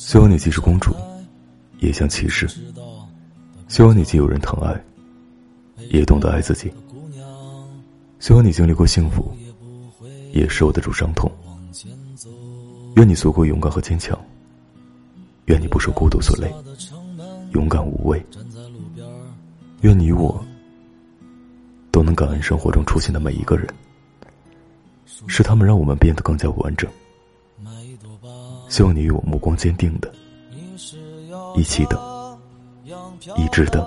希望你既是公主，也像骑士。希望你既有人疼爱，也懂得爱自己。希望你经历过幸福，也受得住伤痛。愿你足够勇敢和坚强。愿你不受孤独所累，勇敢无畏。愿你我都能感恩生活中出现的每一个人，是他们让我们变得更加完整。希望你与我目光坚定的，一起等，一直等。